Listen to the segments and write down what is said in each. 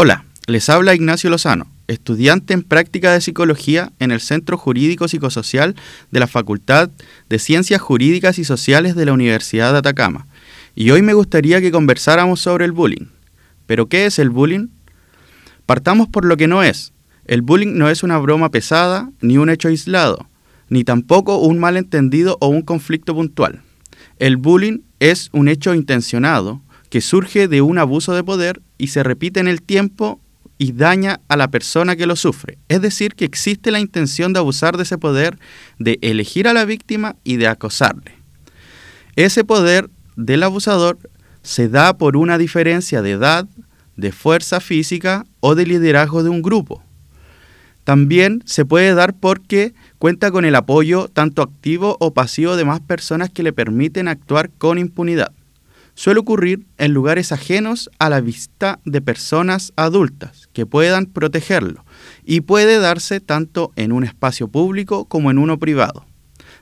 Hola, les habla Ignacio Lozano, estudiante en práctica de psicología en el Centro Jurídico Psicosocial de la Facultad de Ciencias Jurídicas y Sociales de la Universidad de Atacama. Y hoy me gustaría que conversáramos sobre el bullying. ¿Pero qué es el bullying? Partamos por lo que no es. El bullying no es una broma pesada ni un hecho aislado, ni tampoco un malentendido o un conflicto puntual. El bullying es un hecho intencionado que surge de un abuso de poder y se repite en el tiempo y daña a la persona que lo sufre. Es decir, que existe la intención de abusar de ese poder, de elegir a la víctima y de acosarle. Ese poder del abusador se da por una diferencia de edad, de fuerza física o de liderazgo de un grupo. También se puede dar porque cuenta con el apoyo tanto activo o pasivo de más personas que le permiten actuar con impunidad suele ocurrir en lugares ajenos a la vista de personas adultas que puedan protegerlo y puede darse tanto en un espacio público como en uno privado.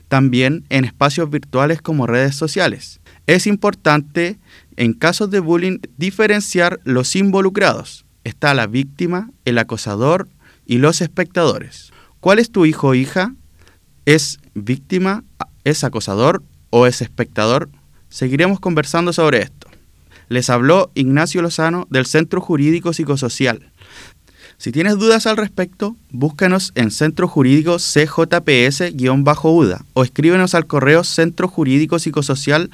También en espacios virtuales como redes sociales. Es importante, en casos de bullying, diferenciar los involucrados. Está la víctima, el acosador y los espectadores. ¿Cuál es tu hijo o hija? ¿Es víctima, es acosador o es espectador? Seguiremos conversando sobre esto. Les habló Ignacio Lozano del Centro Jurídico Psicosocial. Si tienes dudas al respecto, búscanos en Centro Jurídico CJPS-UDA o escríbenos al correo centrojurídico psicosocial